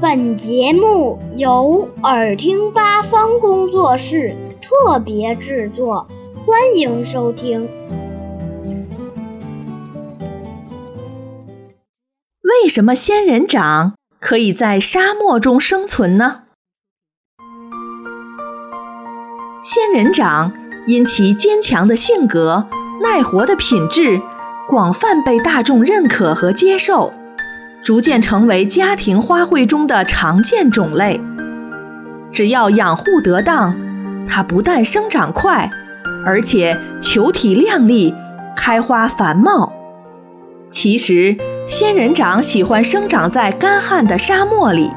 本节目由耳听八方工作室特别制作，欢迎收听。为什么仙人掌可以在沙漠中生存呢？仙人掌因其坚强的性格、耐活的品质，广泛被大众认可和接受。逐渐成为家庭花卉中的常见种类。只要养护得当，它不但生长快，而且球体亮丽，开花繁茂。其实，仙人掌喜欢生长在干旱的沙漠里，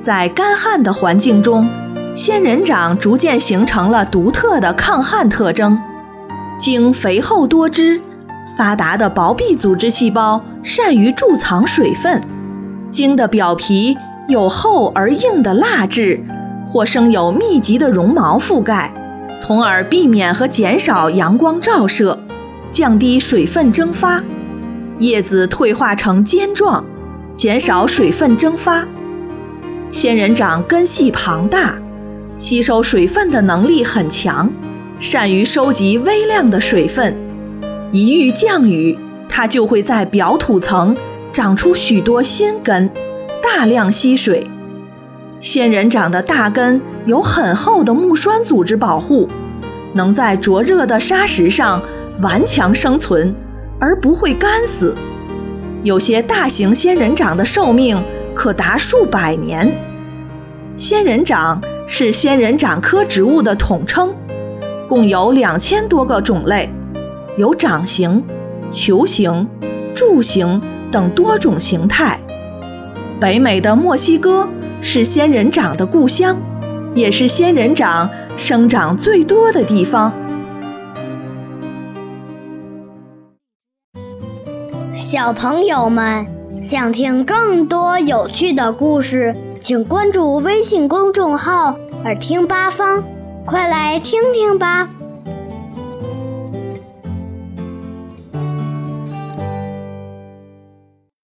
在干旱的环境中，仙人掌逐渐形成了独特的抗旱特征，茎肥厚多汁。发达的薄壁组织细胞善于贮藏水分，茎的表皮有厚而硬的蜡质，或生有密集的绒毛覆盖，从而避免和减少阳光照射，降低水分蒸发。叶子退化成尖状，减少水分蒸发。仙人掌根系庞大，吸收水分的能力很强，善于收集微量的水分。一遇降雨，它就会在表土层长出许多新根，大量吸水。仙人掌的大根有很厚的木栓组织保护，能在灼热的沙石上顽强生存，而不会干死。有些大型仙人掌的寿命可达数百年。仙人掌是仙人掌科植物的统称，共有两千多个种类。有掌形、球形、柱形等多种形态。北美的墨西哥是仙人掌的故乡，也是仙人掌生长最多的地方。小朋友们想听更多有趣的故事，请关注微信公众号“耳听八方”，快来听听吧。